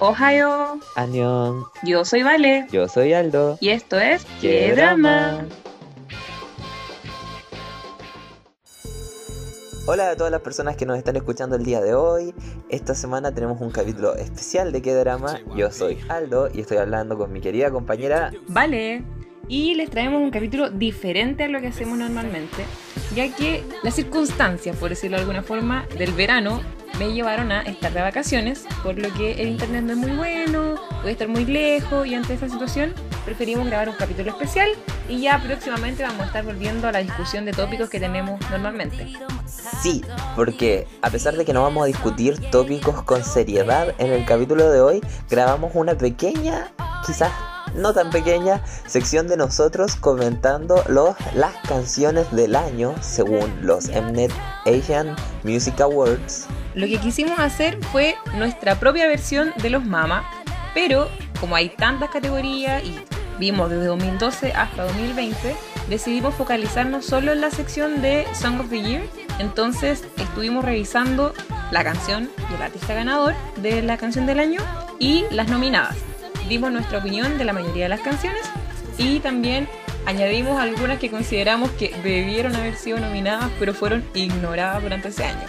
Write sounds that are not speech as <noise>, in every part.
Ohio, Anión, yo soy Vale yo soy Aldo. y esto es ¡Qué drama! Hola a todas las personas que nos están escuchando el día de hoy. Esta semana tenemos un capítulo especial de qué drama. Yo soy Aldo y estoy hablando con mi querida compañera. Vale, y les traemos un capítulo diferente a lo que hacemos normalmente, ya que las circunstancias, por decirlo de alguna forma, del verano me llevaron a estar de vacaciones, por lo que el internet no es muy bueno, voy a estar muy lejos y ante esa situación preferimos grabar un capítulo especial y ya próximamente vamos a estar volviendo a la discusión de tópicos que tenemos normalmente. Sí, porque a pesar de que no vamos a discutir tópicos con seriedad en el capítulo de hoy, grabamos una pequeña, quizás no tan pequeña, sección de nosotros comentando los, las canciones del año según los Mnet Asian Music Awards. Lo que quisimos hacer fue nuestra propia versión de los Mama, pero como hay tantas categorías y vimos desde 2012 hasta 2020, decidimos focalizarnos solo en la sección de Song of the Year. Entonces estuvimos revisando la canción y el artista ganador de la canción del año y las nominadas. Dimos nuestra opinión de la mayoría de las canciones y también añadimos algunas que consideramos que debieron haber sido nominadas pero fueron ignoradas durante ese año.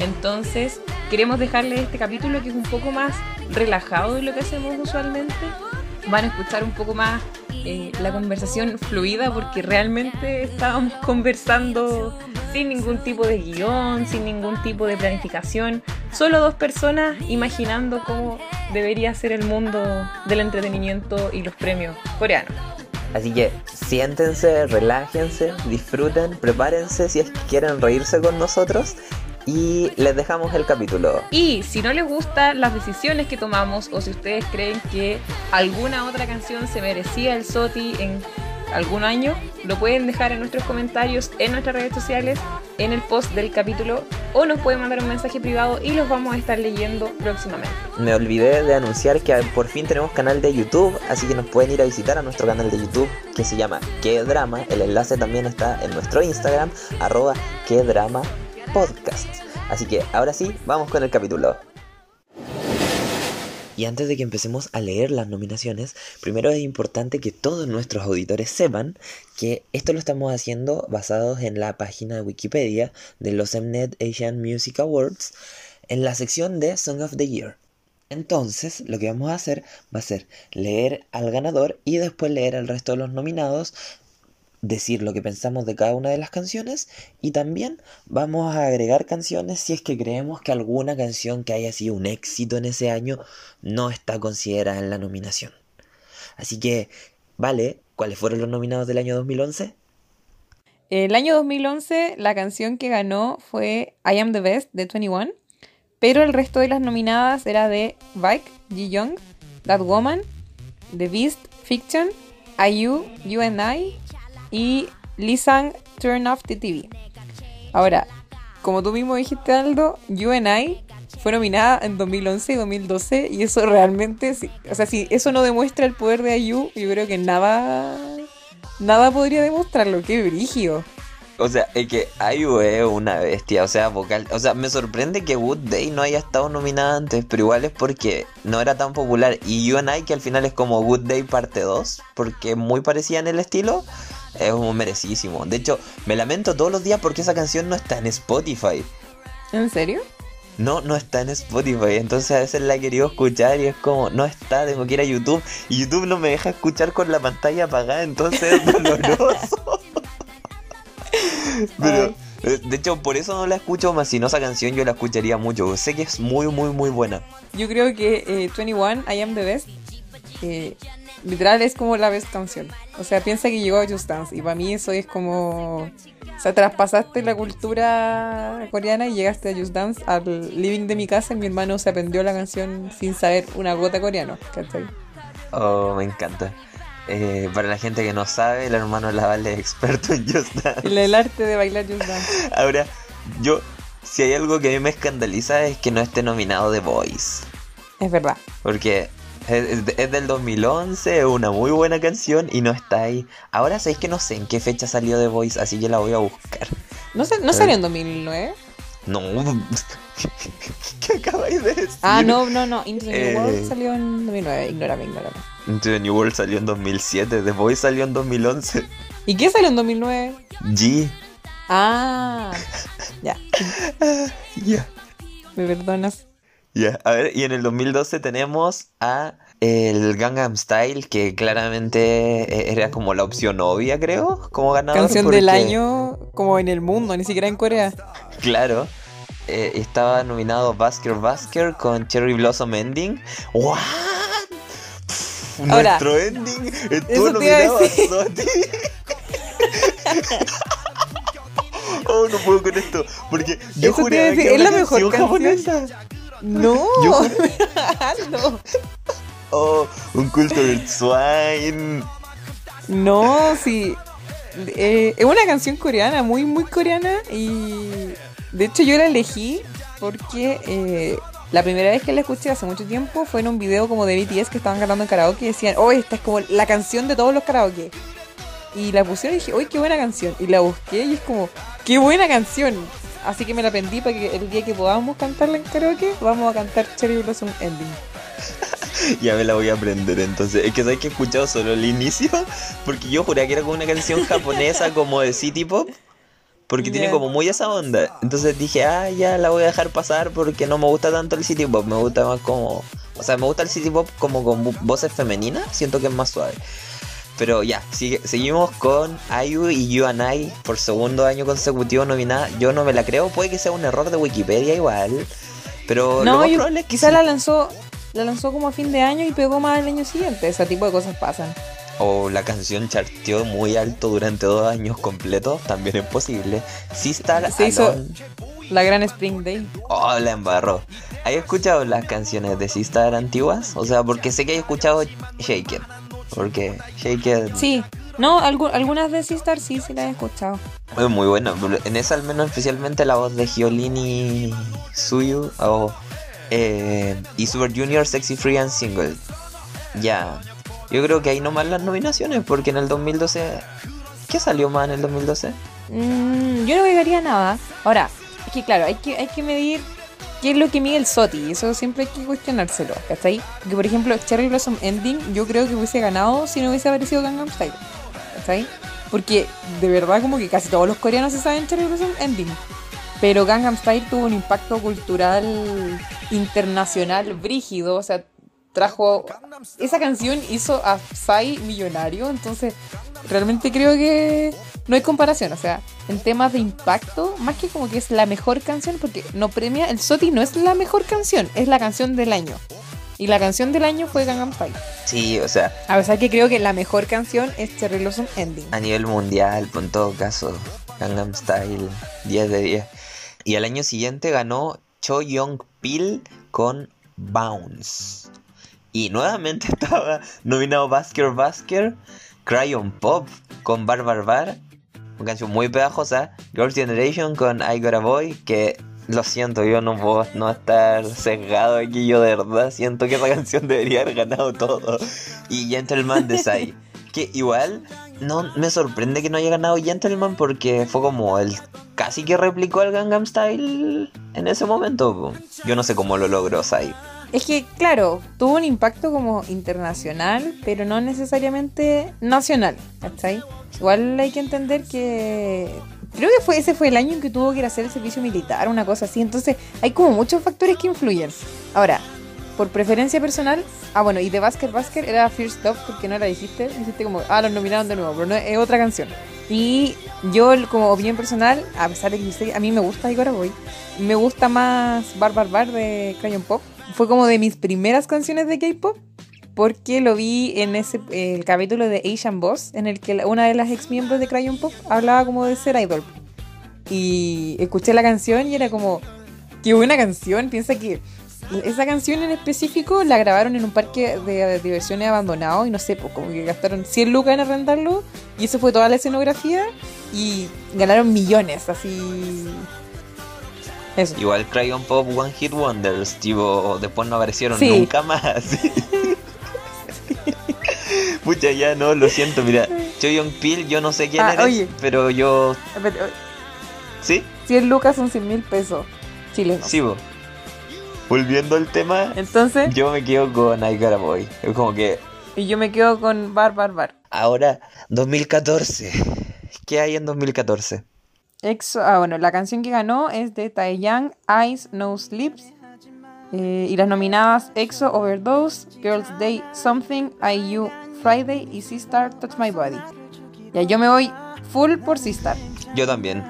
Entonces, queremos dejarles este capítulo que es un poco más relajado de lo que hacemos usualmente. Van a escuchar un poco más eh, la conversación fluida porque realmente estábamos <laughs> conversando sin ningún tipo de guion, sin ningún tipo de planificación. <laughs> Solo dos personas imaginando cómo debería ser el mundo del entretenimiento y los premios coreanos. Así que siéntense, relájense, disfruten, prepárense si es que quieren reírse con nosotros y les dejamos el capítulo. Y si no les gustan las decisiones que tomamos o si ustedes creen que alguna otra canción se merecía el SOTI en algún año, lo pueden dejar en nuestros comentarios en nuestras redes sociales, en el post del capítulo o nos pueden mandar un mensaje privado y los vamos a estar leyendo próximamente. Me olvidé de anunciar que por fin tenemos canal de YouTube, así que nos pueden ir a visitar a nuestro canal de YouTube que se llama Que Drama. El enlace también está en nuestro Instagram, arroba Podcast. Así que ahora sí, vamos con el capítulo. Y antes de que empecemos a leer las nominaciones, primero es importante que todos nuestros auditores sepan que esto lo estamos haciendo basados en la página de Wikipedia de los Mnet Asian Music Awards en la sección de Song of the Year. Entonces, lo que vamos a hacer va a ser leer al ganador y después leer al resto de los nominados, decir lo que pensamos de cada una de las canciones y también vamos a agregar canciones si es que creemos que alguna canción que haya sido un éxito en ese año no está considerada en la nominación. Así que, vale, ¿cuáles fueron los nominados del año 2011? El año 2011 la canción que ganó fue I Am the Best de 21, pero el resto de las nominadas era de Vike, Ji Young, That Woman, The Beast, Fiction, IU, You and I y Lisang Turn Off the TV. Ahora, como tú mismo dijiste, Aldo, You and I fue nominada en 2011 y 2012 y eso realmente, o sea, si eso no demuestra el poder de IU, yo creo que nada, nada podría demostrarlo, qué brigio. O sea, es que IU es una bestia, o sea, vocal. O sea, me sorprende que Good Day no haya estado nominada antes, pero igual es porque no era tan popular. Y You and I, que al final es como Good Day parte 2, porque muy parecida en el estilo, es un merecidísimo. De hecho, me lamento todos los días porque esa canción no está en Spotify. ¿En serio? No, no está en Spotify. Entonces a veces la he querido escuchar y es como, no está, tengo que ir a YouTube. Y YouTube no me deja escuchar con la pantalla apagada, entonces es <laughs> doloroso. Pero, eh, de hecho, por eso no la escucho más. Si no, esa canción yo la escucharía mucho. Sé que es muy, muy, muy buena. Yo creo que eh, 21, I Am the Best, eh, literal es como la best canción. O sea, piensa que llegó a Just Dance y para mí eso es como... O sea, traspasaste la cultura coreana y llegaste a Just Dance al living de mi casa y mi hermano se aprendió la canción sin saber una gota coreano. ¿cachai? Oh, me encanta. Eh, para la gente que no sabe, el hermano Laval es experto en Just Dance. El, el arte de bailar Just Dance. <laughs> Ahora, yo, si hay algo que a mí me escandaliza es que no esté nominado The Voice. Es verdad. Porque es, del 2011, es una muy buena canción y no está ahí. Ahora sabéis que no sé en qué fecha salió The Voice, así que la voy a buscar. ¿No, se- ¿no salió en 2009? No. <laughs> ¿Qué acabáis de decir? Ah, no, no, no. Into the New Eh. World salió en 2009. Ignórame, ignórame. Into the New World salió en 2007, The Voice salió en 2011. ¿Y qué salió en 2009? G. Ah, ya. <laughs> Ya. ¿Me perdonas? Ya, a ver, y en el 2012 tenemos a el Gangnam Style, que claramente eh, era como la opción obvia, creo, como ganador. Canción del año como en el mundo, ni siquiera en Corea. Claro, eh, estaba nominado Basker Basker con Cherry Blossom Ending. Ahora, Nuestro ending estuvo nominado a. Soti. <laughs> Oh, no puedo con esto. Porque yo Eso que era es la mejor canción canción. japonesa. No, Yo <laughs> no. <laughs> Oh, un Cultured Swine. No, sí. Eh, es una canción coreana, muy, muy coreana. Y de hecho yo la elegí porque eh, la primera vez que la escuché hace mucho tiempo fue en un video como de BTS que estaban cantando en karaoke y decían, oh, esta es como la canción de todos los karaoke. Y la pusieron y dije, uy, qué buena canción. Y la busqué y es como, qué buena canción. Así que me la aprendí para que el día que podamos cantarla en karaoke, vamos a cantar Cherry Blossom Ending. <laughs> Ya me la voy a aprender entonces. Es que sabes que he escuchado solo el inicio. Porque yo juré que era como una canción japonesa <laughs> como de City Pop. Porque tiene como muy esa onda. Entonces dije, ah, ya la voy a dejar pasar porque no me gusta tanto el City Pop. Me gusta más como. O sea, me gusta el City Pop como con vo- voces femeninas. Siento que es más suave. Pero ya, sigue- seguimos con IU y You and I por segundo año consecutivo nominada. Yo no me la creo, puede que sea un error de Wikipedia igual. Pero lo No, más yo, probable es que quizá sí. la lanzó la lanzó como a fin de año y pegó más el año siguiente. Ese tipo de cosas pasan. O la canción charteó muy alto durante dos años completos, también es posible. Sistar Se hizo- La gran Spring Day. oh, la embarró. ¿Has escuchado las canciones de Sistar antiguas? O sea, porque sé que he escuchado Shake It. Porque Sí, no, algu- algunas de Sistar sí, sí las he escuchado. es muy buena. En esa al menos especialmente la voz de Giolini Suyu o, eh, y Super Junior Sexy Free and Single. Ya. Yo creo que ahí nomás las nominaciones, porque en el 2012... ¿Qué salió más en el 2012? Mm, yo no agregaría nada. Ahora, es que claro, hay que, hay que medir qué es lo que mide el SOTI. Eso siempre hay que cuestionárselo. ¿Cachai? Porque por ejemplo, Cherry Blossom Ending, yo creo que hubiese ganado si no hubiese aparecido Gangnam Style. ¿Cachai? Porque de verdad como que casi todos los coreanos se saben Cherry Blossom Ending. Pero Gangnam Style tuvo un impacto cultural internacional brígido, o sea, trajo esa canción hizo a Psy millonario, entonces realmente creo que no hay comparación, o sea, en temas de impacto, más que como que es la mejor canción, porque no premia, el SOTI no es la mejor canción, es la canción del año. Y la canción del año fue Gangnam Style. Sí, o sea, A pesar que creo que la mejor canción es Cherry Blossom Ending. a nivel mundial, en todo caso, Gangnam Style, 10 de 10. Y al año siguiente ganó Cho Young Pil con Bounce. Y nuevamente <laughs> estaba nominado Basker Basker, Crayon Pop con Bar Bar Bar, una canción muy pegajosa, Girls' Generation con I Got a Boy, que lo siento, yo no puedo no estar sesgado aquí, yo de verdad siento que esa <laughs> canción debería haber ganado todo. Y Gentleman de Psy, <laughs> que igual no me sorprende que no haya ganado Gentleman porque fue como el casi que replicó el Gangnam Style en ese momento. Yo no sé cómo lo logró Psy. Es que, claro, tuvo un impacto como internacional, pero no necesariamente nacional, ¿cachai? Igual hay que entender que... Creo que fue ese fue el año en que tuvo que ir a hacer el servicio militar, una cosa así. Entonces, hay como muchos factores que influyen. Ahora, por preferencia personal... Ah, bueno, y de Basker Basker era First Love, porque no la dijiste. Dijiste como, ah, los nominaron de nuevo, pero no, es otra canción. Y yo, como opinión personal, a pesar de que a mí me gusta Igor Boy, me gusta más Bar Bar Bar de Crayon Pop. Fue como de mis primeras canciones de K-pop porque lo vi en ese el capítulo de Asian Boss en el que una de las ex miembros de Crayon Pop hablaba como de ser idol. Y escuché la canción y era como qué buena canción, piensa que esa canción en específico la grabaron en un parque de diversiones abandonado y no sé, pues como que gastaron 100 lucas en arrendarlo y eso fue toda la escenografía y ganaron millones, así eso. Igual Crayon Pop One Hit Wonders, tipo, después no aparecieron Sí. nunca más. <laughs> Pucha, ya no, lo siento, mira. Cho Young Pil, yo no sé quién Ah, eres, oye. pero yo. ¿Sí? 100 lucas son 100 mil pesos chilenos. Sí, bo. Volviendo al tema, Entonces, yo me quedo con I Got a Boy. Es como que y yo me quedo con Bar Bar Bar. ahora, 2014. ¿Qué hay en 2014? EXO, ah, bueno, la canción que ganó es de Taeyang, Eyes, No Sleeps. Eh, y las nominadas EXO, Overdose, Girls Day, Something, IU, Friday y Sistar, Touch My Body. Ya, yo me voy full por Sistar. Yo también.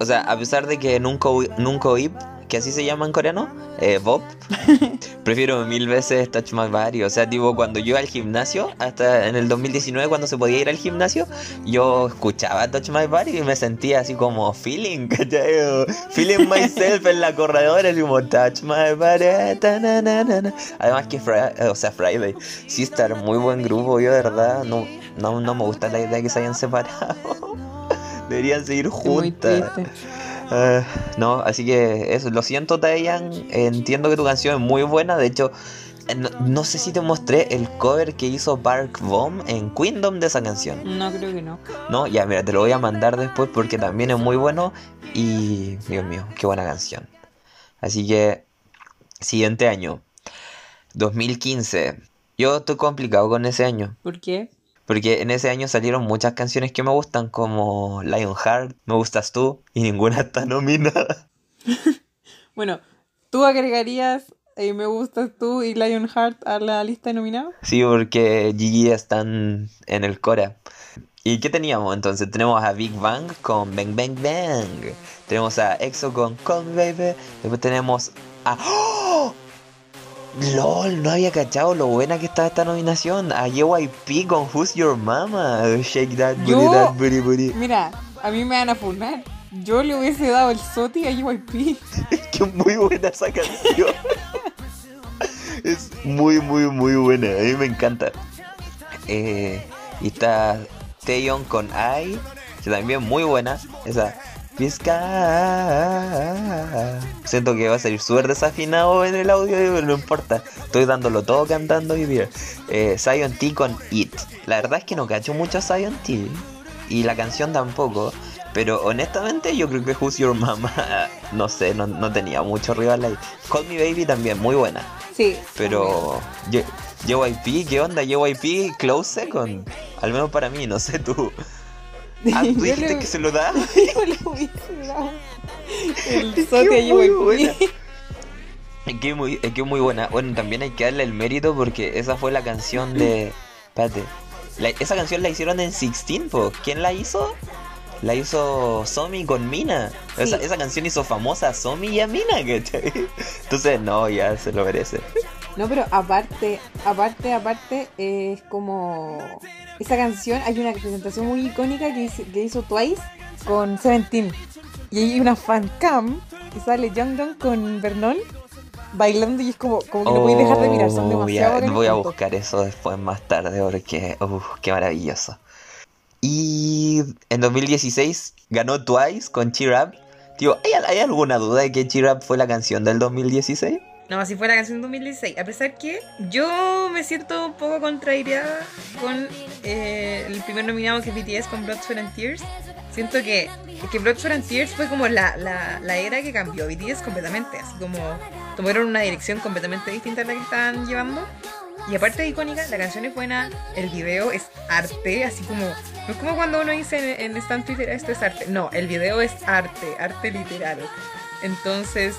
O sea, a pesar de que nunca, nunca oí, que así se llama en coreano, eh, Bob, <laughs> prefiero mil veces Touch My Body. O sea, tipo, cuando yo iba al gimnasio, hasta en el 2019, cuando se podía ir al gimnasio, yo escuchaba Touch My Body y me sentía así como feeling, <laughs> ¿cachai? Feeling myself en la corredora, así como Touch My Body. ta, na, na, na. Además que, o sea, Friday, sí estar muy buen grupo, yo de verdad, no, no, no me gusta la idea de que se hayan separado. <laughs> Deberían seguir Es muy Ah, no, así que eso, lo siento Taeyan, entiendo que tu canción es muy buena, de hecho, eh, no, no sé si te mostré el cover que hizo Park Bom en Queendom de esa canción, No, creo que no. ¿no? Ya, mira, te lo voy a mandar después porque también es muy bueno y, Dios mío, qué buena canción. Así que, siguiente año, 2015. Yo estoy complicado con ese año. ¿Por qué? Porque en ese año salieron muchas canciones que me gustan, como Lionheart, Me Gustas Tú, y ninguna <laughs> está nominada. <laughs> Bueno, ¿tú agregarías eh, Me Gustas Tú y Lionheart a la lista de nominados? Sí, porque Gigi están en el Cora. ¿Y qué teníamos entonces? Tenemos a Big Bang con Bang Bang Bang. Tenemos a EXO con Call Me Baby. Después tenemos a... ¡Oh! LOL, no había cachado lo buena que estaba esta nominación. A JYP con Who's Your Mama. Shake that booty, Yo- that booty, booty. Mira, a mí me van a funar. Yo le hubiese dado el SOTI a JYP. que es muy buena esa canción. es muy, muy, muy buena. A mí me encanta. Eh, y está Taeyeon con I, que también muy buena. Esa. Pizca. Siento que va a salir súper desafinado en el audio, pero no importa. Estoy dándolo todo cantando hoy día. Eh, Zion T con It. La verdad es que no cacho mucho a Zion T. Y la canción tampoco. Pero honestamente yo creo que Who's Your Mama, <laughs> no sé, no, no tenía mucho rival ahí. Call Me Baby también, muy buena. Sí. Pero JYP, ¿qué onda? JYP Close Second. Al menos para mí, no sé tú. Ah, <laughs> ¿tú Yo dijiste le- que se lo da? <laughs> Yo le hubiese dado el Es SOTI que a es muy buena. <laughs> Es que muy, es que muy buena. Bueno, también hay que darle el mérito porque esa fue la canción de... Espérate. La- esa canción la hicieron en 16, po. ¿Quién la hizo? La hizo Somi con Mina. Esa, esa canción hizo famosa a Somi y a Mina, ¿cachai? Entonces, no, ya se lo merece. No, pero aparte, aparte, aparte, eh, es como... Esa canción, hay una presentación muy icónica que hizo, que hizo Twice con Seventeen. Y hay una fan cam que sale Jung con Vernon bailando y es como, como que no podéis dejar de mirar, son Oh, demasiado ya, Voy a buscar eso después más tarde porque, uf, qué maravilloso. Y en 2016 ganó Twice con Cheer Up. Tío, ¿hay, ¿hay alguna duda de que Cheer Up fue la canción del 2016? No, así fue la canción 2016. A pesar que yo me siento un poco contrariada con eh, el primer nominado que es BTS con Blood, Sweat and Tears. Siento que, que Blood, Sweat and Tears fue como la, la, la era que cambió BTS completamente. Así como tomaron una dirección completamente distinta a la que estaban llevando. Y aparte de icónica, la canción es buena, el video es arte, así como. No es como cuando uno dice en, en stand Twitter esto es arte. No, el video es arte, arte literal. Entonces,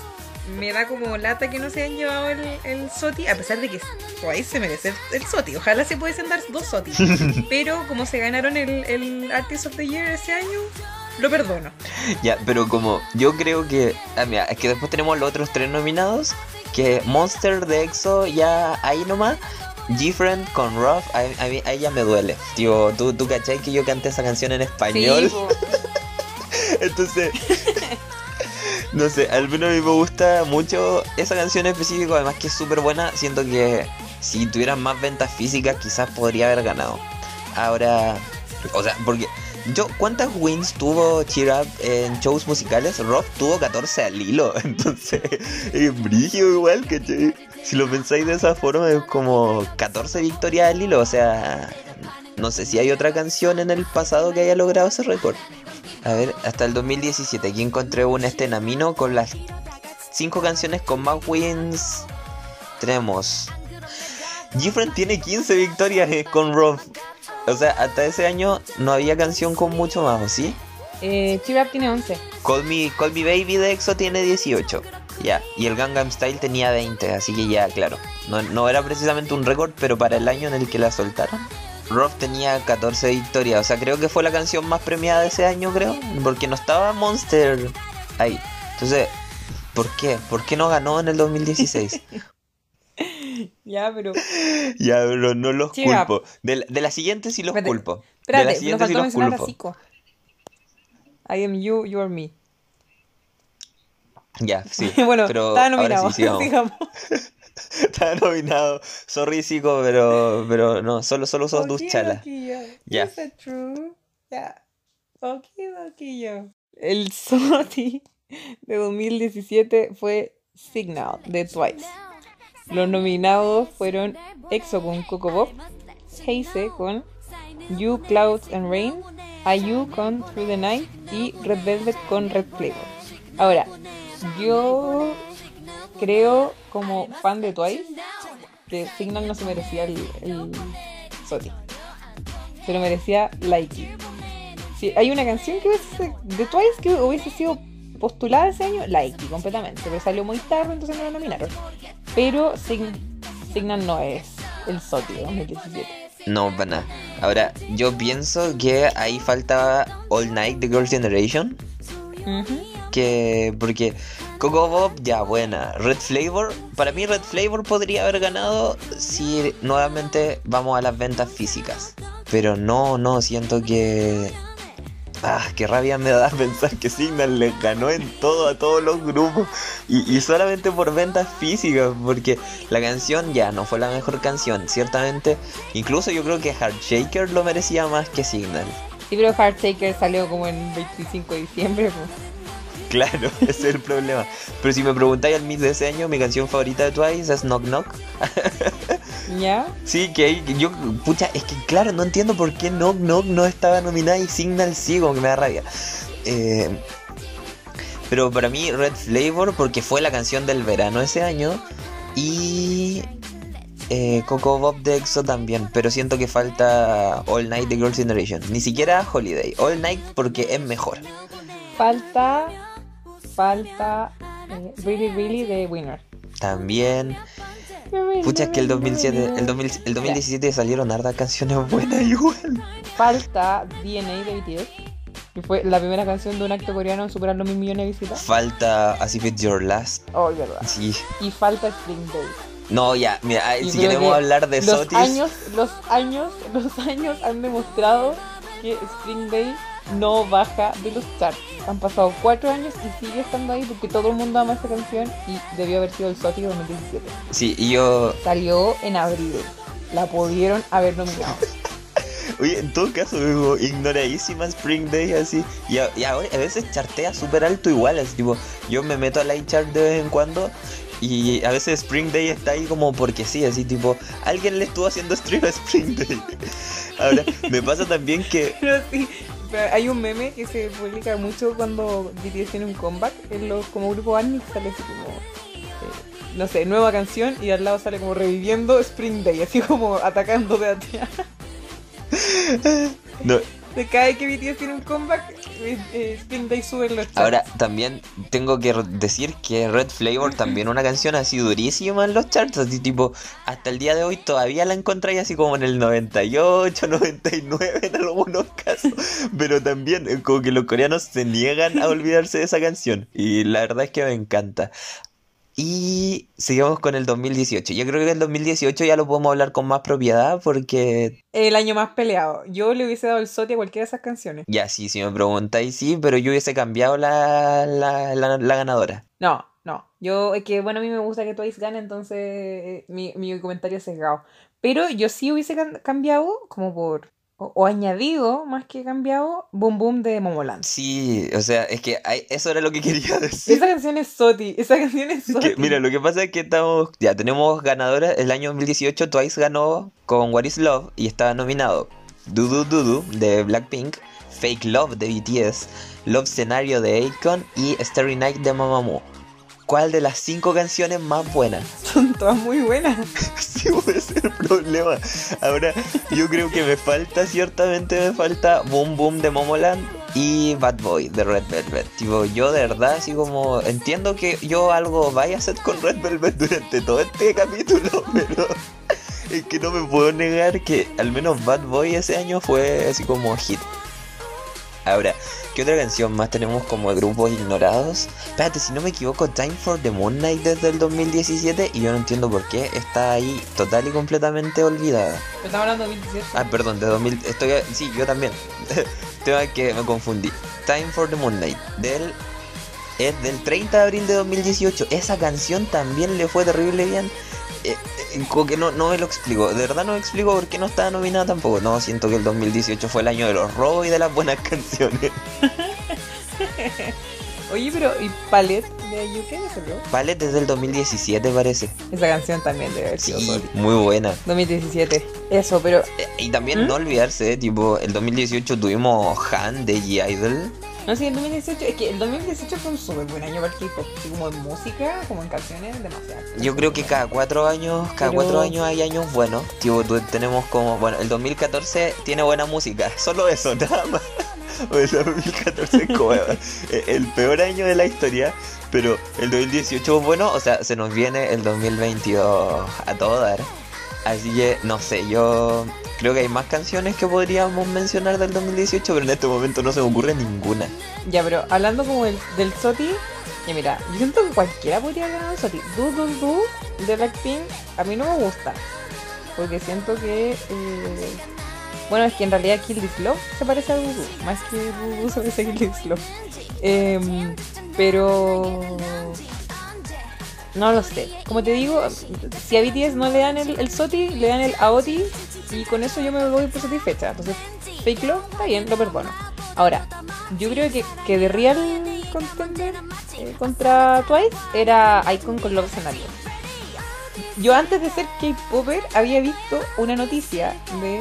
me da como lata que no se hayan llevado el, el SOTI, a pesar de que Twice se merece el, el SOTI. Ojalá se pudiesen dar dos SOTI. <laughs> Pero como se ganaron el, el Artist of the Year ese año, lo perdono. Ya, pero como yo creo que. Ah, mira, es que después tenemos los otros tres nominados. Que Monster de EXO ya ahí nomás. G-Friend con Ruff, a, a mí a ella me duele. Tío, ¿tú, tú cachai que yo canté esa canción en español. po. <laughs> Entonces, <laughs> no sé, al menos a mí me gusta mucho esa canción en específico, además que es súper buena. Siento que si tuvieran más ventas físicas, quizás podría haber ganado. Ahora, o sea, porque yo, ¿cuántas wins tuvo Cheer Up en shows musicales? Rock tuvo 14 al hilo, <laughs> entonces es brillo igual, ¿cachai? Si lo pensáis de esa forma, es como 14 victorias al hilo, o sea, no sé si hay otra canción en el pasado que haya logrado ese récord. A ver, hasta el 2017. Aquí encontré un estenamino con las cinco canciones con más wins. Tenemos. Gifren tiene 15 victorias eh, con Rob. O sea, hasta ese año no había canción con mucho más, ¿sí? Eh, Chirap tiene 11. Call Me, Call Me Baby de EXO tiene 18. Ya, y el Gangnam Style tenía 20, así que ya, claro. No, no era precisamente un récord, pero para el año en el que la soltaron. Rob tenía 14 victorias, o sea, creo que fue la canción más premiada de ese año, creo. Porque no estaba Monster ahí. Entonces, ¿por qué? ¿Por qué no ganó en el 2016? <laughs> ya, pero. Ya, pero no los culpo. De, la- de la siguiente sí los Espérate, culpo. de Espérate, la nos siguiente sí los culpo. I am you, you are me. Ya, sí. <laughs> bueno, pero estaba ahora nominado. sí, <laughs> sigamos. Sigamos. <laughs> Estaba nominado. Sorry, Zico, pero, pero no, solo, solo sos dos chalas. Okidoki, Ya. Yo. El SOTY de 2017 fue Signal de Twice. Los nominados fueron EXO con Coco Bob, Heise con You, Clouds and Rain, IU con Through the Night y Red Velvet con Red Flavor. Ahora, yo creo como fan de Twice que Signal no se merecía el, el SOTY. Se lo merecía Like It. Si hay una canción que hubiese, de Twice que hubiese sido postulada ese año, Like It, completamente. Pero salió muy tarde, entonces no la nominaron. Pero Sign- Signal no es el SOTY de 2017. No, para nada. Ahora, yo pienso que ahí faltaba All Night de Girls' Generation. Ujú. Que. Porque Coco Bob, ya buena. Red Flavor, para mí Red Flavor podría haber ganado si nuevamente vamos a las ventas físicas. Pero no, no, siento que. Ah, qué rabia me da <laughs> pensar que Signal le ganó en todo a todos los grupos. Y, solamente por ventas físicas. Porque la canción ya no fue la mejor canción. Ciertamente, incluso yo creo que Heartshaker lo merecía más que Signal. Sí, pero Hearttaker salió como en 25 de diciembre. pues. Claro, <laughs> ese es el problema. Pero si me preguntáis al mix de ese año, mi canción favorita de Twice es Knock Knock. <laughs> ¿Ya? Sí, que ahí- yo, pucha, es que claro, no entiendo por qué Knock Knock no estaba nominada y Signal sí, como que me da rabia. Eh, pero para mí Red Flavor, porque fue la canción del verano ese año, y eh, Coco Bob de EXO también, pero siento que falta All Night de Girls' Generation. Ni siquiera Holiday, All Night porque es mejor. Falta. Falta. eh, really, really de Winner. También, pucha, que el 2007, el, 2000 el 2017 salieron hartas canciones buenas igual. Falta DNA de BTS. Que fue la primera canción de un acto coreano en superar los mil millones de visitas. Falta As If It's Your Last. Oh, verdad. Sí. Y falta Spring Day. No, ya, mira, si queremos que hablar de los Sotis. años, los años, <laughs> los años han demostrado que Spring Day no baja de los charts. Han pasado cuatro años y sigue estando ahí porque todo el mundo ama esta canción y debió haber sido el SOTY 2017. Sí, y yo. Salió en abril. La pudieron haber nominado. <laughs> Oye, en todo caso, digo, ignoradísima Spring Day así. Y, a, y ahora a veces chartea súper alto igual. Así tipo, yo me meto a Light Chart de vez en cuando. Y a veces Spring Day está ahí como porque sí, así tipo, alguien le estuvo haciendo stream a Spring Day. <laughs> Ahora, me pasa también que. <laughs> Pero sí, pero hay un meme que se publica mucho cuando BTS tiene un comeback en los como grupo ARMY sale así como eh, no sé, nueva canción y al lado sale como reviviendo Spring Day, así como atacando de atrás. No, De cada vez que BTS tiene un comeback, Ahora, también tengo que decir que Red Flavor también una canción así durísima en los charts, así tipo, hasta el día de hoy todavía la encontráis así como en el 98, 99 <laughs> en algunos casos, pero también eh, como que los coreanos se niegan a olvidarse de esa canción y la verdad es que me encanta. Y sigamos con el 2018. Yo creo que el 2018 ya lo podemos hablar con más propiedad porque El año más peleado. Yo le hubiese dado el SOTY a cualquiera de esas canciones. ya sí, si me preguntáis sí, pero yo hubiese cambiado la, la, la, la ganadora. No, no. Yo, es que bueno, a mí me gusta que Twice gane, entonces eh, mi, mi comentario es sesgado. Pero yo sí hubiese cambiado, como por. O, o añadido, más que cambiado, Boom Boom de Momoland. Sí, o sea, es que hay- eso era lo que quería <laughs> decir. Esa canción es Soti, esa canción es Es Soti. que, mira, lo que pasa es que estamos, ya tenemos ganadoras. El año 2018 Twice ganó con What Is Love y estaba nominado Dudu Dudu de Blackpink, Fake Love de BTS, Love Scenario de Akon y Starry Night de Mamamoo. ¿Cuál de las cinco canciones más buenas? <laughs> Son todas muy buenas. <laughs> sí, puede ser el problema. Ahora, yo creo que me falta, ciertamente me falta Boom Boom de Momoland y Bad Boy de Red Velvet. Tipo, yo de verdad, así como entiendo que yo algo vaya a hacer con Red Velvet durante todo este capítulo, <laughs> pero es que no me puedo negar que al menos Bad Boy ese año fue así como hit. Ahora, ¿qué otra canción más tenemos como grupos ignorados? Espérate, si no me equivoco, Time for the Moon Night desde el 2017 y yo no entiendo por qué está ahí total y completamente olvidada. estamos hablando de 2017. Ah, perdón, de 2000. Estoy, sí, yo también. <laughs> Tengo que me confundí. Time for the Moon Night del es del 30 de abril de 2018. Esa canción también le fue terrible bien. Eh, eh, como que no, no me lo explico. De verdad no me explico por qué no estaba nominada tampoco. No, siento que el 2018 fue el año de los robos y de las buenas <laughs> canciones. <laughs> Oye, pero ¿y Palette de UK salió? Palette desde el 2017 parece. Esa canción también debe haber sido Sí, muy buena. 2017. Eso, pero Eh, Y también ¿Mm? no olvidarse, tipo, el 2018 tuvimos Han de G-Idol. no sé, el 2018, es que el 2018 fue un súper buen año para el K-pop, como en música, como en canciones, demasiado. Yo creo que cada cuatro años, cada Pero- cuatro años hay años buenos. Tipo, tenemos como, bueno, el 2014 tiene buena música, <laughs> solo eso, nada más. O el 2014 es como eh, el peor año de la historia, pero el 2018 es bueno, o sea, se nos viene el 2022 a todo dar. Así que, no sé, yo creo que hay más canciones que podríamos mencionar del 2018, pero en este momento no se me ocurre ninguna. Ya, pero hablando como del, SOTI, ya mira, yo siento que cualquiera podría ganar el SOTI. Du Du Du de Blackpink a mí no me gusta, porque siento que... eh, bueno, es que en realidad Kill This Love se parece a Du, más que Du se parece a Kill This Love. Em, pero... No lo sé. Como te digo, si a BTS no le dan el, el SOTI, le dan el AOTI y con eso yo me voy por satisfecha. Entonces, Fake Love, está bien, lo perdono. Ahora, yo creo que, que de Real Contender eh, contra Twice era Icon con Love Scenario. Yo antes de ser K-Popper había visto una noticia de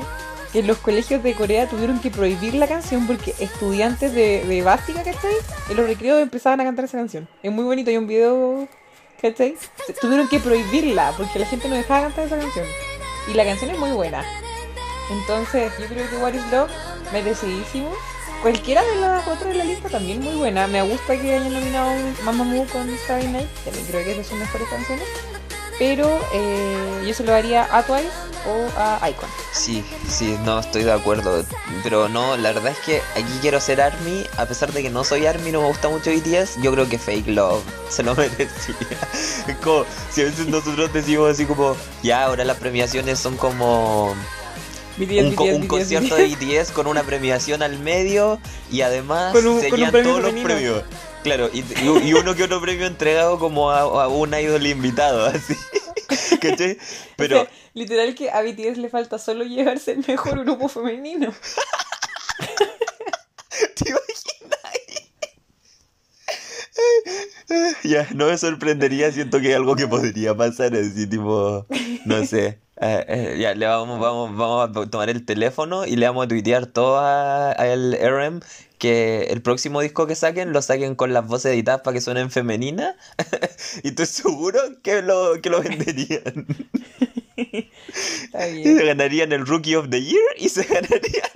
que en los colegios de Corea tuvieron que prohibir la canción porque estudiantes de, de básica, ¿cachai? En los recreos empezaban a cantar esa canción. Es muy bonito, hay un video, ¿cachai? Tuvieron que prohibirla porque la gente no dejaba cantar esa canción. Y la canción es muy buena. Entonces, yo creo que What is Love, merecidísimo. Cualquiera de las otras de la lista también muy buena. Me gusta que hayan nominado Mamamoo con Starry Night. También creo que es de sus mejores canciones. Pero eh, yo se lo daría a Twice o a Icon. Sí, sí, no estoy de acuerdo. Pero no, la verdad es que aquí quiero ser Army. A pesar de que no soy Army, no me gusta mucho BTS. Yo creo que Fake Love <laughs> se lo merecía. Es como si a veces nosotros decimos así como, ya ahora las premiaciones son como BTS, un, co- BTS, un BTS, concierto BTS. de BTS con una premiación al medio y además Con un- con serían un premio todos los premios. Claro, y, y- y uno que otro premio entregado como a, a un idol invitado, <laughs> así. <laughs> ¿Cachai? Pero O sea, literal que a BTS le falta solo llevarse el mejor grupo femenino. <laughs> ¿Te imaginas? <laughs> Ya, no me sorprendería, siento que es algo que podría pasar, así tipo, no sé. Eh, eh, ya, le vamos, vamos, vamos a tomar el teléfono y le vamos a tuitear todo a- al RM que el próximo disco que saquen lo saquen con las voces editadas para que suenen femeninas. <laughs> y estoy seguro que lo, que lo venderían. <laughs> Está <laughs> Y se ganarían el Rookie of the Year y se ganarían.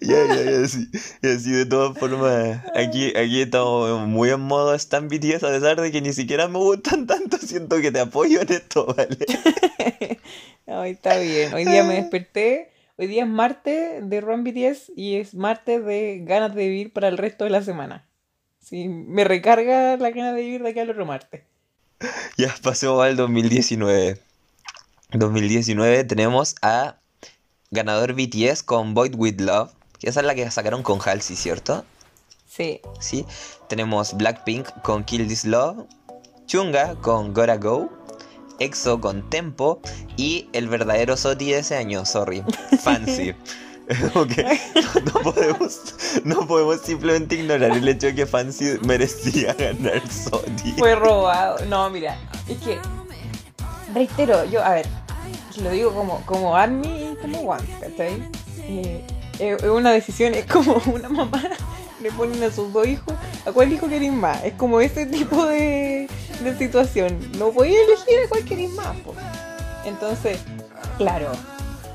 Ya, ya, ya, sí. Y así de todas formas, aquí, aquí estamos muy en modo Stan BTS, a pesar de que ni siquiera me gustan tanto, siento que te apoyo en esto, ¿vale? <laughs> Ay, está bien. Hoy día me desperté. Hoy día es martes de Run BTS y es martes de ganas de vivir para el resto de la semana. Sí, me recarga la ganas de vivir de aquí al otro martes. Ya pasó al 2019. 2019 tenemos a ganador BTS con Void With Love, que esa es la que sacaron con Halsey, ¿cierto? Sí. ¿sí? Tenemos Blackpink con Kill This Love, Chunga con Gotta Go, EXO con Tempo y el verdadero Soti de ese año, sorry, <laughs> Fancy. <laughs> No, no podemos, no podemos simplemente ignorar el hecho de que Fancy merecía ganar Soti. Fue robado. No, mira, es que. Reitero, yo, a ver, lo digo como, como Army y como One, ¿cachai? Eh, es una decisión, es como <laughs> una mamá le ponen a sus dos hijos, ¿a cuál hijo queréis más? Es como ese tipo de, de situación. No podéis elegir a cuál queréis más, pues. Entonces, claro.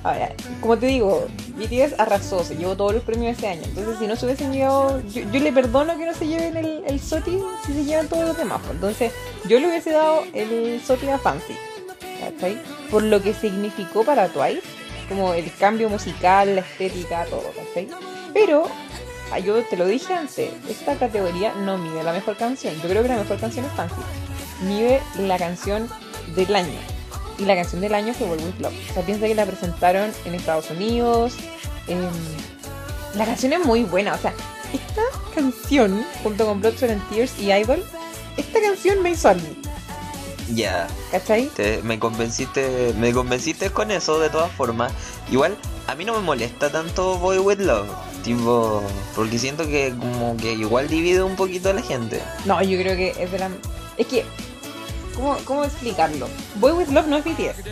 Ahora, como te digo, BTS arrasó, se llevó todos los premios ese año. Entonces, si no se hubiesen llevado, yo, yo le perdono que no se lleven el, el SOTI si se llevan todos los demás. pues. Entonces, yo le hubiese dado el SOTI a Fancy. ¿Cachai? Por lo que significó para Twice, como el cambio musical, la estética, todo, ¿cachai? Pero, ah, yo te lo dije antes, esta categoría no mide la mejor canción. Yo creo que la mejor canción es Fancy. Mide la canción del año. Y la canción del año fue World With Love. O sea, piensa que la presentaron en Estados Unidos. la canción es muy buena. O sea, esta canción, junto con Blood, Sweat and Tears y Idol, esta canción me hizo a. Ya, ¿Cachai? te- me convenciste, me convenciste con eso de todas formas. Igual, a mí no me molesta tanto Boy With Love. Tipo, porque siento que como que igual divide un poquito a la gente. No, yo creo que es de la. Es que. ¿Cómo, cómo explicarlo? Boy With Love no es BTS.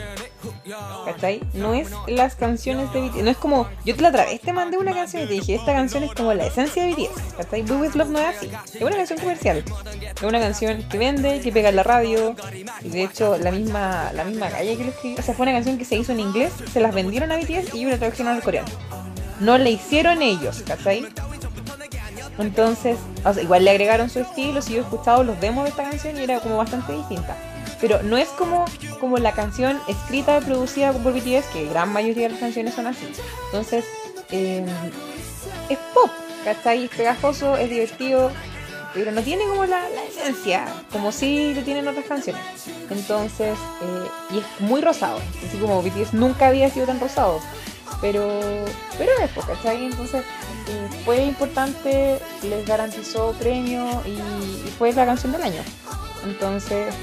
¿Cachai? No es las canciones de BTS. No es como. Yo te la otra te mandé una canción y te dije: Esta canción es como la esencia de BTS. ¿Cachai? Boy With Love no es así. Es una canción comercial. Es una canción que vende, que pega en la radio. Y de hecho, la misma, la misma calle que lo escribió. O sea, fue una canción que se hizo en inglés, se las vendieron a BTS y la tradujeron al coreano. No la hicieron ellos, ¿cachai? Entonces, o sea, igual le agregaron su estilo, si yo he escuchado los demos de esta canción y era como bastante distinta. Pero no es como, como la canción escrita y producida por BTS, que gran mayoría de las canciones son así. Entonces, eh, es pop, ¿cachai? Es pegajoso, es divertido, pero no tiene como la, la esencia, como si lo tienen otras canciones. Entonces, eh, y es muy rosado, así como BTS nunca había sido tan rosado. Pero, pero es, ¿cachai? Entonces, eh, fue importante, les garantizó premio y fue la canción del año. Entonces,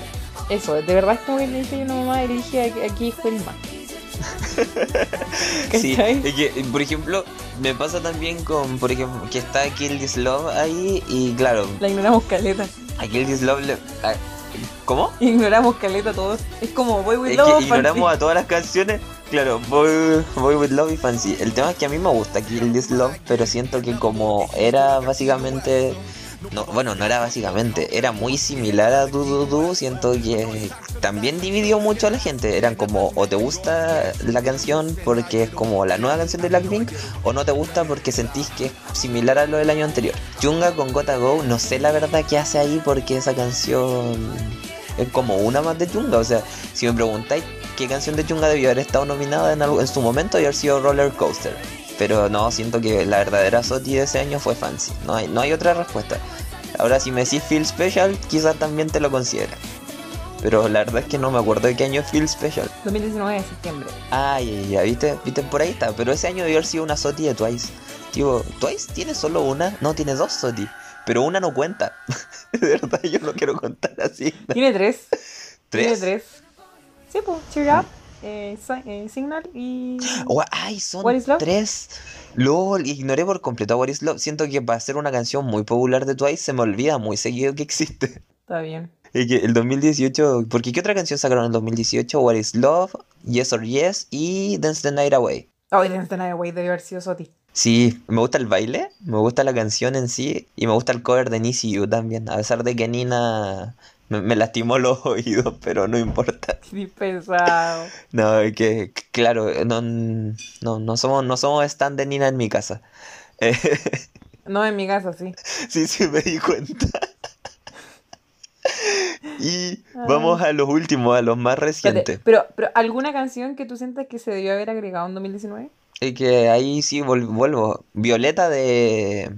eso, de verdad es como que le dice una mamá, elige a, a qué hijo el más. <laughs> Sí, es que, por ejemplo, me pasa también con, por ejemplo, que está Kill This Love ahí y claro, La ignoramos caleta. a Kill This Love le- a- ¿Cómo? Ignoramos caleta todos. Es como Boy With Es Love. que ignoramos Fancy. a todas las canciones. Claro, voy, voy with Love y Fancy. El tema es que a mí me gusta Kill This Love, pero siento que como era básicamente. No, bueno, no era básicamente, era muy similar a Du Du. Siento que también dividió mucho a la gente. Eran como, o te gusta la canción porque es como la nueva canción de Blackpink, o no te gusta porque sentís que es similar a lo del año anterior. Junga con Gotta Go, no sé la verdad qué hace ahí porque esa canción es como una más de Chunga. O sea, si me preguntáis qué canción de Chunga debió haber estado nominada en, algo- en su momento, y haber sido Roller Coaster. Pero no, siento que la verdadera Soti de ese año fue Fancy. No hay, no hay otra respuesta. Ahora, si me decís Feel Special, quizás también te lo considera. Pero la verdad es que no me acuerdo de qué año es Feel Special. 2019 de septiembre. Ay, ya viste, viste por ahí está. Pero ese año debió haber sido una Soti de Twice. Tipo, Twice tiene solo una, no tiene dos Soti. Pero una no cuenta. <laughs> de verdad, yo no quiero contar así. Tiene tres. Tiene ¿Tres? tres. Sí, pues, Cheer Up, eh, eh, Signal y. Oh, ay, son tres. LOL, ignoré por completo a What is Love. Siento que para ser una canción muy popular de Twice se me olvida muy seguido que existe. Está bien. Es que el 2018, porque ¿qué otra canción sacaron en el 2018? What is Love, Yes or Yes y Dance the Night Away. Oh, y Dance the Night Away debió haber sido Soti. Sí, me gusta el baile, me gusta la canción en sí y me gusta el cover de Nisi You también, a pesar de que Nina <laughs> me, me lastimó los <laughs> oídos, pero no importa. <laughs> Qué pesado. No, es que claro, no, no, no somos, no somos stand de Nina en mi casa. Eh, No, en mi casa, sí. sí, sí, me di cuenta. Y vamos a los últimos, a los más Espérate, recientes. pero, pero, ¿alguna canción que tú sientas que se debió haber agregado en 2019? Y que ahí sí vuelvo. Violeta de.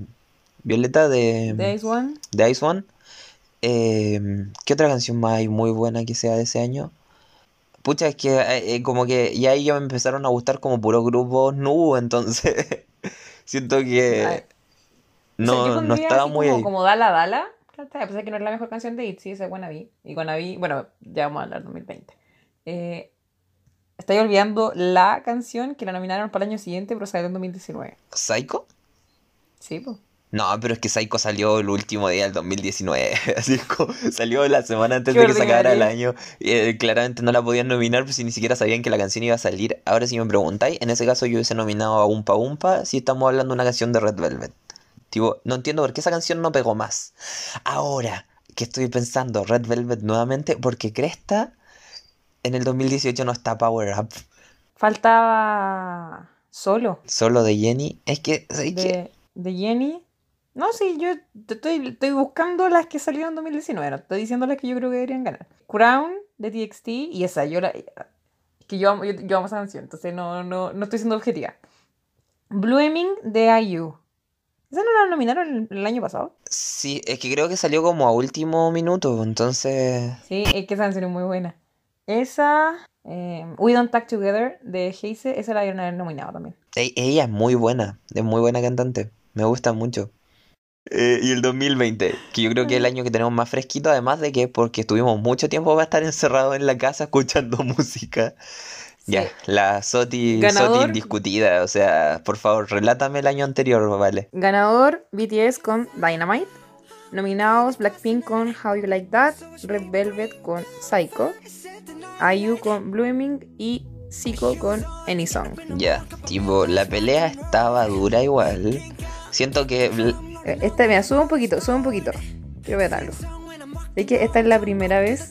Violeta de. The Ice One. de Ice One. Eh, ¿qué otra canción más hay muy buena que sea de ese año? Pucha, es que eh, eh, como que ya ahí ya me empezaron a gustar como puros grupos nu, entonces <laughs> siento Ay. que O sea, no, yo no estaba muy como, ahí. como Dala Dala. A pesar que no es la mejor canción de ITZY, esa es Wannabe. Y Wannabe, bueno, ya vamos a hablar 2020. Eh, estoy olvidando la canción que la nominaron para el año siguiente, pero salió en 2019. ¿Psycho? Sí, pues. No, pero es que Psycho salió el último día del 2019. <laughs> Así es como salió la semana antes de que se acabara el año. Eh, claramente no la podían nominar, pues si ni siquiera sabían que la canción iba a salir. Ahora, si me preguntáis, en ese caso yo hubiese nominado a Umpa Umpa si estamos hablando de una canción de Red Velvet. Tipo, no entiendo por qué esa canción no pegó más. Ahora que estoy pensando Red Velvet nuevamente, porque Cresta en el 2018 no está Power Up. Faltaba solo Solo de Jenny. Es que, ¿sabes qué? de Jenny. No, sí, yo estoy, estoy buscando las que salieron en 2019. No estoy diciendo las que yo creo que deberían ganar. Crown de TXT y esa, yo la. Es que yo amo, yo, yo amo esa canción, entonces no, no, no estoy siendo objetiva. Blooming de IU. ¿Esa no la nominaron el, el año pasado? Sí, es que creo que salió como a último minuto, entonces... Sí, es que esa canción es muy buena. Esa. eh, We Don't Talk Together de Heise, esa la dieron haber nominado también. e- Ella es muy buena, es muy buena cantante, me gusta mucho. Eh, y el 2020, que yo creo que es el año que tenemos más fresquito, además de que porque estuvimos mucho tiempo para estar encerrados en la casa escuchando <laughs> música. Ya, la Soti, Soti indiscutida, o sea, por favor, relátame el año anterior, vale. Ganador BTS con Dynamite. Nominados Blackpink con How You Like That. Red Velvet con Psycho. IU con Blooming. Y Zico con Any Song. Ya, tipo, la pelea estaba dura igual. Siento que Esta, mira, sube un poquito, sube un poquito. Quiero ver algo. Es que esta es la primera vez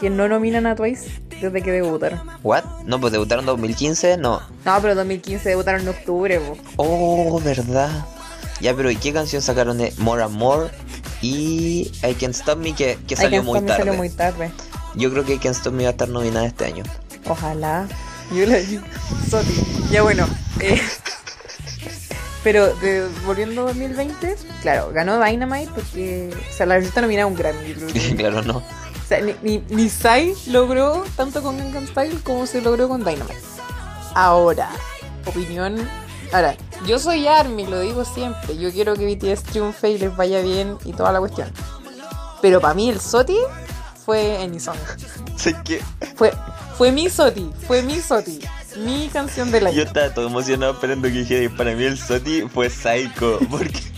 que no nominan a Twice desde que debutaron. ¿What? No, pues debutaron en 2015, no. No, pero 2015 debutaron en octubre, po. Oh, ¿verdad? Ya, pero ¿y qué canción sacaron de More and More? Y I Can't Stop Me, que, que salió muy tarde. salió muy tarde. Yo creo que I Can't Stop Me va a estar nominada este año. Ojalá. Yo la Soti. Ya bueno. eh, <laughs> pero de- volviendo a 2020, claro, ganó Dynamite porque. O sea, la necesita nominada a un Grammy. claro, no. O sea, ni, ni, ni Psy logró tanto con Gangnam Style como se logró con Dynamite. Ahora, opinión. Ahora, yo soy Army, lo digo siempre. Yo quiero que BTS triunfe y les vaya bien y toda la cuestión. Pero para mí el Soti fue Anyson. <laughs> Sé que Fue, fue mi Soti, fue mi Soti. Mi canción del yo año. estaba todo emocionado esperando que dijera y para mí el Soti fue Psycho. Porque. <laughs>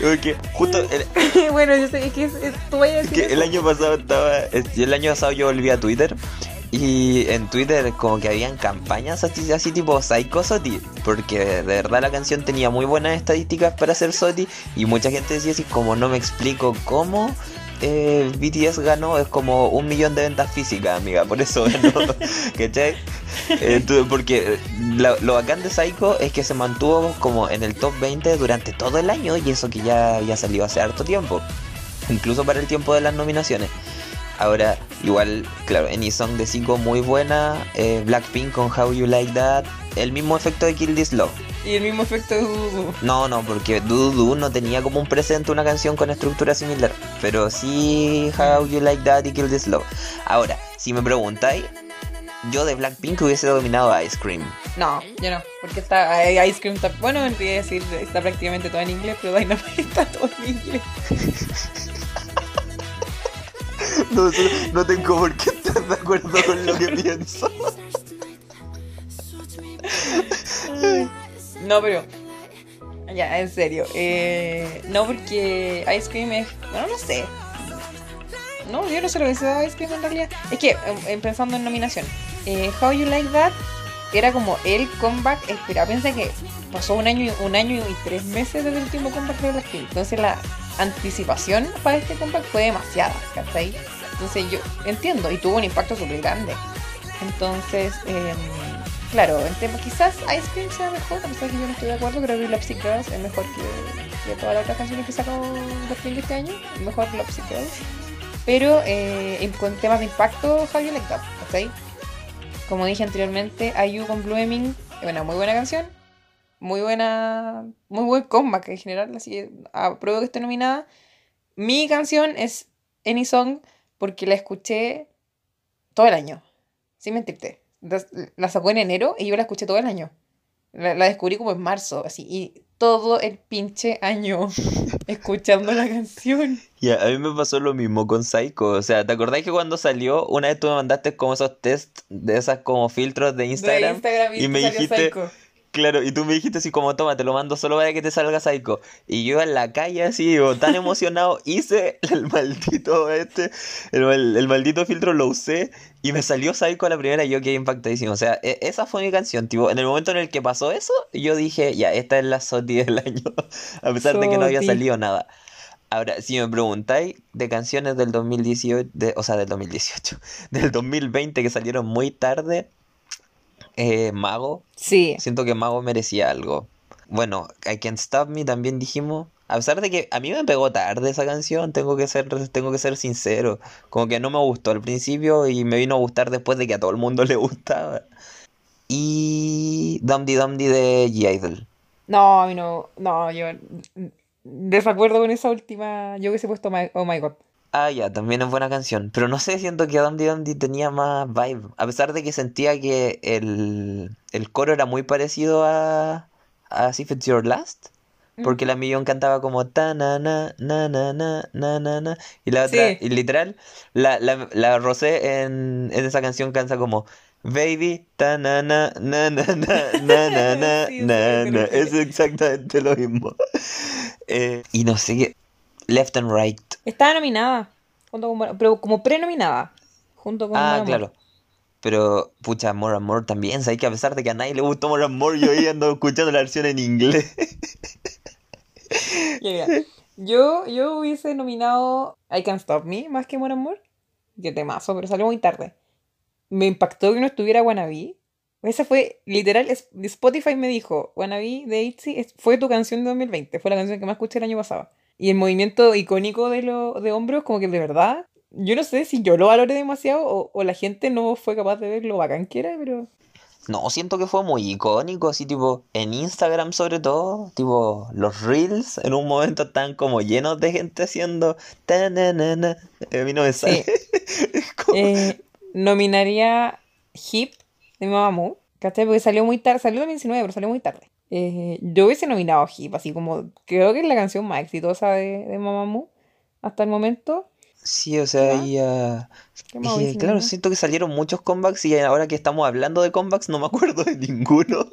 Porque justo el, <laughs> bueno, yo sé es que es, es- tú a que el año pasado estaba. es- El año pasado yo volví a Twitter. Y en Twitter como que habían campañas así, así tipo Psycho Soti. Porque de verdad la canción tenía muy buenas estadísticas para ser Soti. Y mucha gente decía así como no me explico cómo eh, BTS ganó. Es como un millón de ventas físicas, amiga. Por eso ganó. <laughs> ¿Cachai? Entonces, porque la- lo bacán de Psycho es que se mantuvo como en el top 20 durante todo el año. Y eso que ya había salido hace harto tiempo incluso para el tiempo de las nominaciones. Ahora, igual, claro, Any Song de Zico muy buena, eh, Blackpink con How You Like That, el mismo efecto de Kill This Love. Y el mismo efecto de Dudu. No, no, porque Dudu no tenía como un presente una canción con estructura similar, pero sí How You Like That y Kill This Love. Ahora, si me preguntáis, yo de Blackpink hubiese dominado a Ice Cream. No, yo no, porque está eh, Ice Cream está, bueno, a decir está prácticamente todo en inglés, pero Dynamite <laughs> está todo en inglés. <laughs> No, no tengo por qué estar de acuerdo con lo que <laughs> pienso. <laughs> No, pero ya, en serio, eh, no porque Ice Cream es, bueno, no sé. No, yo no sé lo que sea Ice Cream en realidad. Es que, eh, pensando en nominación, eh, How You Like That era como el comeback esperado. Piensa que pasó un año, un año y tres meses desde el último comeback de Blackpink. Entonces la anticipación para este comeback fue demasiada, ¿cachai? Entonces yo entiendo y tuvo un impacto súper grande. Entonces, eh, claro, en tema, quizás Ice Cream sea mejor, a pesar que yo no estoy de acuerdo, creo que Lopsy Girls es mejor que, que todas las otras canciones que sacó Blackpink este año, mejor Lopsy Girls. Pero eh, con temas de impacto, You Like That. Como dije anteriormente, IU con Blooming, es una muy buena canción, muy buena, muy buen comeback en general, así que apruebo que esté nominada. Mi canción es Any Song porque la escuché todo el año, sin mentirte. La- sacó en enero y yo la escuché todo el año. La, la descubrí como en marzo, así, y todo el pinche año <laughs> escuchando la canción. Ya, a mí me pasó lo mismo con Psycho. O sea, ¿te acordás que cuando salió, una vez tú me mandaste como esos test de esas como filtros de Instagram? de Instagram y me dijiste- Psycho. Claro, y tú me dijiste así como, toma, te lo mando solo para que te salga Psycho. Y yo en la calle así, digo, tan emocionado, <laughs> hice el maldito este, el, el maldito filtro lo usé y me salió Psycho a la primera y yo quedé impactadísimo. O sea, e- esa fue mi canción, tipo, en el momento en el que pasó eso, yo dije, ya, esta es la SOTI del <laughs> año, a pesar de que no había salido nada. Ahora, si me preguntáis de canciones del 2018, de, o sea, del 2018, <laughs> del 2020 que salieron muy tarde, eh, Mago, Sí. siento que Mago merecía algo. Bueno, I Can't Stop Me también dijimos, a pesar de que a mí me pegó tarde esa canción, tengo que ser, tengo que ser sincero, como que no me gustó al principio y me vino a gustar después de que a todo el mundo <laughs> le gustaba. Y Dumdy Dumdy de G-Idol. No, a mí no. No, yo. Desacuerdo con esa última. Yo hubiese puesto My- Oh My God. Ah, ya, también es buena canción. Pero no sé, siento que Dumdy Dumdy tenía más vibe. A pesar de que sentía que el, el coro era muy parecido a, a As If It's Your Last. Porque la Millón cantaba como ta na na na na na na na na. Y la otra, Sí. y literal, la, la, la Rosé en, en esa canción canta como Baby ta na na na na na na na na. Es exactamente lo mismo. Eh, y no sé qué. Left and Right. Estaba nominada. Junto con, pero como prenominada. Junto con Ah, claro. Pero, pucha, More and More también. Sabes que a pesar de que a nadie le gustó More and More, yo ahí ando escuchando la versión en inglés. <laughs> Mira, Yo, yo hubiese nominado I Can't Stop Me más que More and More. Qué temazo, pero salió muy tarde. Me impactó que no estuviera Wannabe. Esa fue, literal, Spotify me dijo, Wannabe de ITZY fue tu canción de 2020. Fue la canción que más escuché el año pasado. Y el movimiento icónico de, lo, de hombros, como que de verdad, yo no sé si yo lo valoré demasiado o, o la gente no fue capaz de ver lo bacán que era, pero... No, siento que fue muy icónico, así tipo, en Instagram sobre todo, tipo, los reels en un momento están como llenos de gente haciendo ta na na na. A mí no me sale. <laughs> Es como- Eh, nominaría Hip de Mamamoo, ¿cachai? Porque salió muy tarde, salió en 2019, pero salió muy tarde. Eh, yo hubiese nominado Hip, así como creo que es la canción más exitosa de, de Mamamoo hasta el momento. Sí, o sea, y, ah, ¿Qué y más que, hubiese claro, siento que salieron muchos comebacks y ahora que estamos hablando de comebacks no me acuerdo de <laughs> ninguno.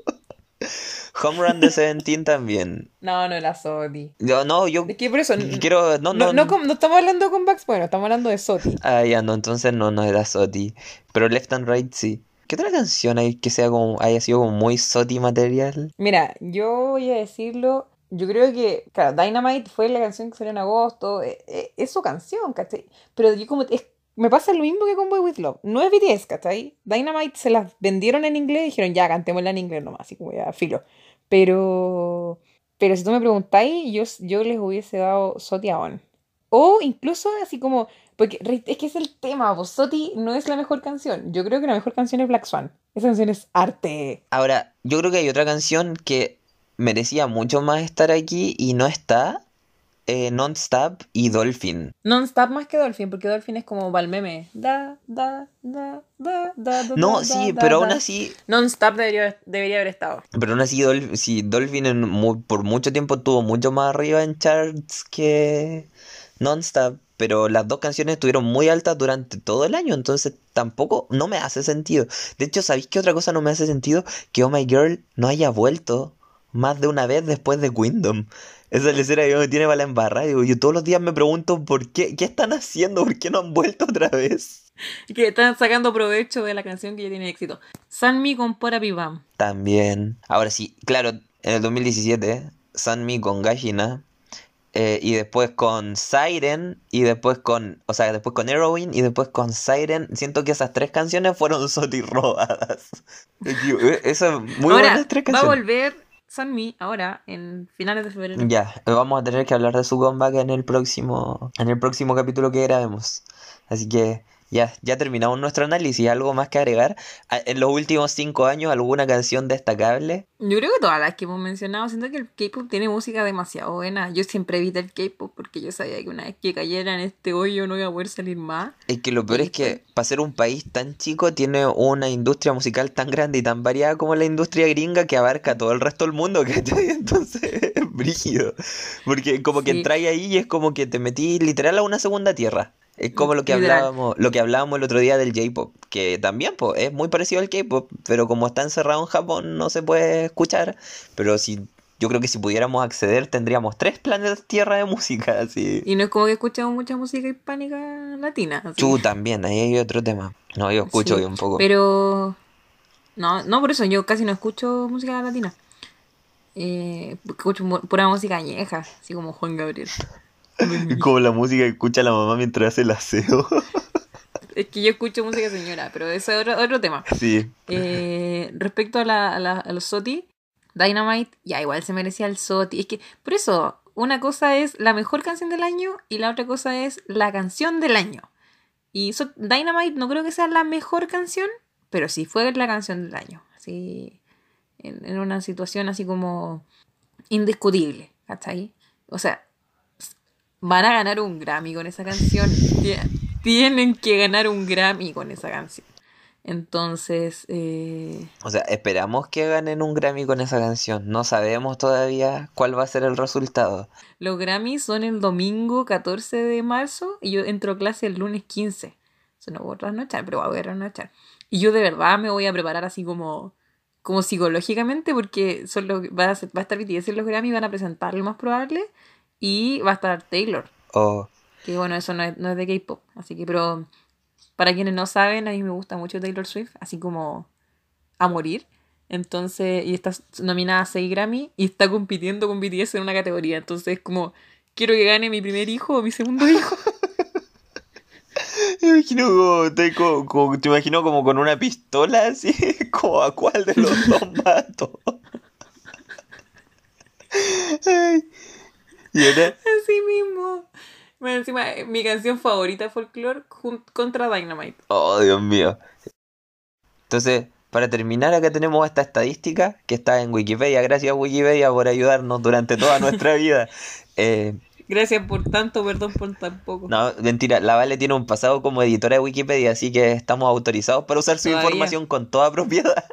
Home Run de Seventeen también. No, no, la Soti. Yo, no, yo Es que por eso, quiero, no, no, no, no estamos hablando de comebacks, bueno, estamos hablando de Soti. Ah, ya, no, entonces no, no era Soti. Pero Left and Right sí. ¿Qué otra canción hay que sea como, haya sido como muy Soti material? Mira, yo voy a decirlo. Yo creo que, claro, Dynamite fue la canción que salió en agosto. eh, eh, es su canción, ¿cachai? Pero yo como. es- me pasa lo mismo que con Boy With Love. No es BTS, ¿cachai? Dynamite se las vendieron en inglés y dijeron, ya, cantémosla en inglés nomás, así como ya, filo. Pero. Pero si tú me preguntáis, yo, yo les hubiese dado Soti a On. O incluso así como. Porque es que es el tema, pues Soti no es la mejor canción. Yo creo que la mejor canción es Black Swan. Esa canción es arte. Ahora, yo creo que hay otra canción que merecía mucho más estar aquí y no está. Eh, Non-Stop y Dolphin. Non-stop más que Dolphin, porque Dolphin es como Valmeme. Da, da, da, da, da, da, No, da, sí, da, pero da. aún así, Non-stop debería, debería haber estado. pero aún así Dolphin, sí, Dolphin en por mucho tiempo estuvo mucho más arriba en charts que Non-Stop, pero las dos canciones estuvieron muy altas durante todo el año, entonces tampoco, no me hace sentido. De hecho, ¿sabéis qué otra cosa no me hace sentido? Que Oh My Girl no haya vuelto más de una vez después de Kingdom. Esa lecera que me tiene para la embarrada. Digo, yo todos los días me pregunto por qué, qué están haciendo, por qué no han vuelto otra vez. Que están sacando provecho de la canción que ya tiene éxito. Sanmi con Pora Pibam. También. Ahora sí, claro, en el 2017, Sunmi con Gallina. Eh, y después con Siren. Y después con. O sea, después con Heroin. Y después con Siren. Siento que esas tres canciones fueron <laughs> Soti robadas. Esas muy ahora, buenas tres va a canciones. volver Sanmi ahora en finales de febrero. Ya, vamos a tener que hablar de su comeback en el próximo. En el próximo capítulo que grabemos. Así que. Ya, ya terminamos nuestro análisis. ¿Algo más que agregar? A- En los últimos cinco años, ¿alguna canción destacable? Yo creo que todas las que hemos mencionado, siento que el K-pop tiene música demasiado buena. Yo siempre evité el K-pop porque yo sabía que una vez que cayera en este hoyo no iba a poder salir más. Es que lo peor es que para ser un país tan chico tiene una industria musical tan grande y tan variada como la industria gringa que abarca todo el resto del mundo, <laughs> ¿cachai? Entonces es brígido. Porque como que Sí. entráis ahí y es como que te metí literal a una segunda tierra. Es como lo que hablábamos, lo que hablábamos el otro día del J-pop, que también pues, es muy parecido al K-pop, pero como está encerrado en Japón no se puede escuchar. Pero si yo creo que si pudiéramos acceder tendríamos tres planetas Tierra de música, así. Y no es como que escuchamos mucha música hispánica latina. así. Tú también, ahí hay otro tema. No, yo escucho Sí, hoy un poco. Pero. No, no, por eso yo casi no escucho música latina. Eh, escucho pura música añeja, así como Juan Gabriel. <laughs> Como la música que escucha la mamá mientras hace el aseo. <laughs> Es que yo escucho música señora, pero eso es otro, otro tema. sí. Eh, respecto a, la, a, la- a los SOTI, Dynamite, ya igual se merecía el SOTI. Es que, por eso, una cosa es la mejor canción del año y la otra cosa es la canción del año. Y So- Dynamite no creo que sea la mejor canción, pero sí fue la canción del año. Así, en, en una situación así como indiscutible, ¿cachai? O sea, van a ganar un Grammy con esa canción. Tie- Tienen que ganar un Grammy con esa canción. Entonces, eh, O sea, esperamos que ganen un Grammy con esa canción. No sabemos todavía cuál va a ser el resultado. los Grammys son el domingo 14 de marzo y yo entro a clase el lunes 15. Eso no voy a trasnochar, pero voy a trasnochar. Y yo de verdad me voy a preparar así como, como psicológicamente porque son los, va, a ser- va a estar BTS en los Grammys, van a presentar lo más probable y va a estar Taylor. O Que bueno, eso no es, no es de K-pop. Así que, pero para quienes no saben, a mí me gusta mucho Taylor Swift, así como a morir. Entonces, y está nominada a 6 Grammy y está compitiendo con BTS en una categoría. Entonces, como, quiero que gane mi primer hijo o mi segundo <laughs> hijo. Me imagino como, te, como- como- te imagino como con una pistola así, <laughs> como a cuál de los dos mato. Y ahora, Así mismo. Bueno, encima, eh, mi canción favorita de folklore contra Dynamite. oh Dios mío. Entonces, para terminar, acá tenemos esta estadística que está en Wikipedia. Gracias Wikipedia por ayudarnos durante toda nuestra vida. <laughs> Eh, Gracias por tanto, perdón por tan poco. no, mentira, la Vale tiene un pasado como editora de Wikipedia, así que estamos autorizados para usar su Todavía. información con toda propiedad.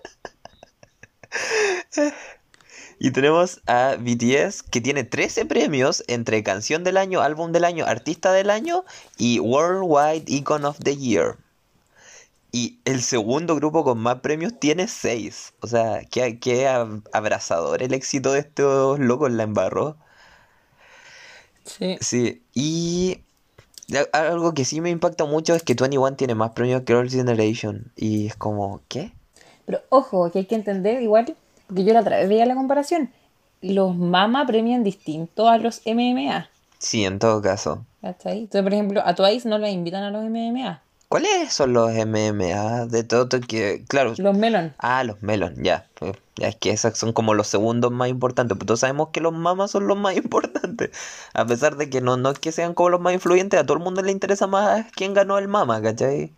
Y tenemos a BTS que tiene 13 premios entre Canción del Año, Álbum del Año, Artista del Año y Worldwide Icon of the Year. Y el segundo grupo con más premios tiene 6. O sea, qué, qué ab- abrazador el éxito de estos locos la embarró. Sí. Sí, y algo que sí me impacta mucho es que 21 tiene más premios que Girls' Generation. Y es como, ¿qué? Pero ojo, que hay que entender igual, porque yo la otra vez veía la comparación. Los MAMA premian distinto a los MMA. Sí, en todo caso. ¿Cachai? Entonces, por ejemplo, a Twice no la invitan a los MMA. ¿Cuáles son los MMA de todo que, claro, Los Melon. ah, los Melon, ya, pues, ya es que esos son como los segundos más importantes, pero todos sabemos que los mamas son los más importantes, a pesar de que no, no es que sean como los más influyentes, a todo el mundo le interesa más quién ganó el mama, ¿cachai?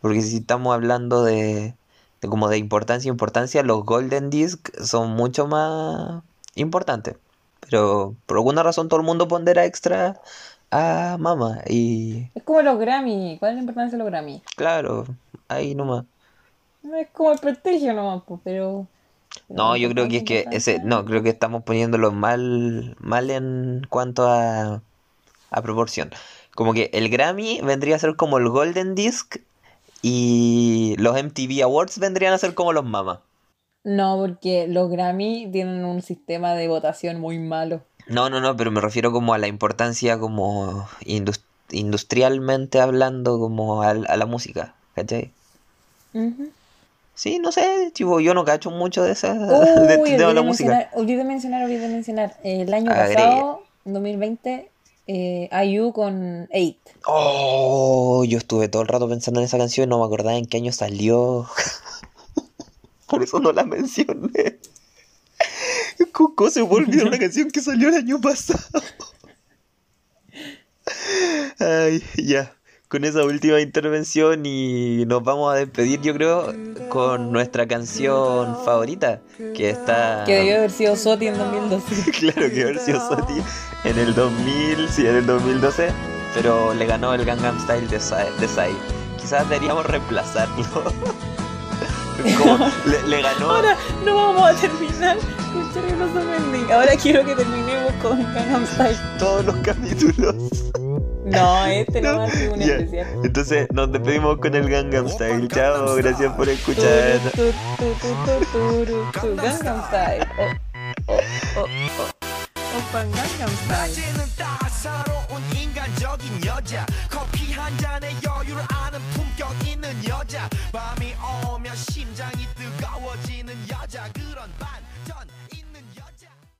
Porque si estamos hablando de, de como de importancia, importancia, los Golden Disc son mucho más importantes, pero por alguna razón todo el mundo pondera extra a mama y Es como los Grammy. ¿Cuál es la importancia de los Grammy? claro, ahí nomás. No es como el prestigio nomás, pues, pero... No, yo creo que es que ese, no, creo que estamos poniéndolo mal, mal en cuanto a, a proporción. Como que el Grammy vendría a ser como el Golden Disc y los MTV Awards vendrían a ser como los Mama. No, porque los Grammy tienen un sistema de votación muy malo. No, no, no, pero me refiero como a la importancia como indus- industrialmente hablando como a, la música, ¿cachai? Sí, no sé, tipo, yo no cacho mucho de esa <laughs> de Uy, tema de olvidé la música. mencionar, olvidé mencionar, olvidé mencionar. El año pasado, en 2020, eh, IU con 8. Oh, yo estuve todo el rato pensando en esa canción y no me acordaba en qué año salió. <laughs> Por eso no la mencioné. ¿Cómo se me olvidó una <laughs> canción que salió el año pasado? Ay, ya. Con esa última intervención y nos vamos a despedir, yo creo, con nuestra canción favorita, que está... Que debió haber sido Soti en 2012. <laughs> Claro que haber sido Soti en el 2000, sí, en el 2012, pero le ganó el Gangnam Style de Psy. de Psy. Quizás deberíamos reemplazarlo. <laughs> <laughs> Como le, le ganó. Ahora no vamos a terminar con Cherry Blossom Ending. Ahora quiero que terminemos con Gangnam Style. todos los capítulos. No, este <laughs> no va a ser un Ya. especial. Entonces nos despedimos con el Gangnam Style. Chao, gracias por escuchar. Tu, tu, tu, tu, tu, tu, tu, Gangnam Style. Oh, oh, oh, oh. 오빤 Gangnam Style. 낮에는 따사로운 인간적인 여자 커피 한 잔에 여유를 아는 품격 있는 여자 밤이 오면 심장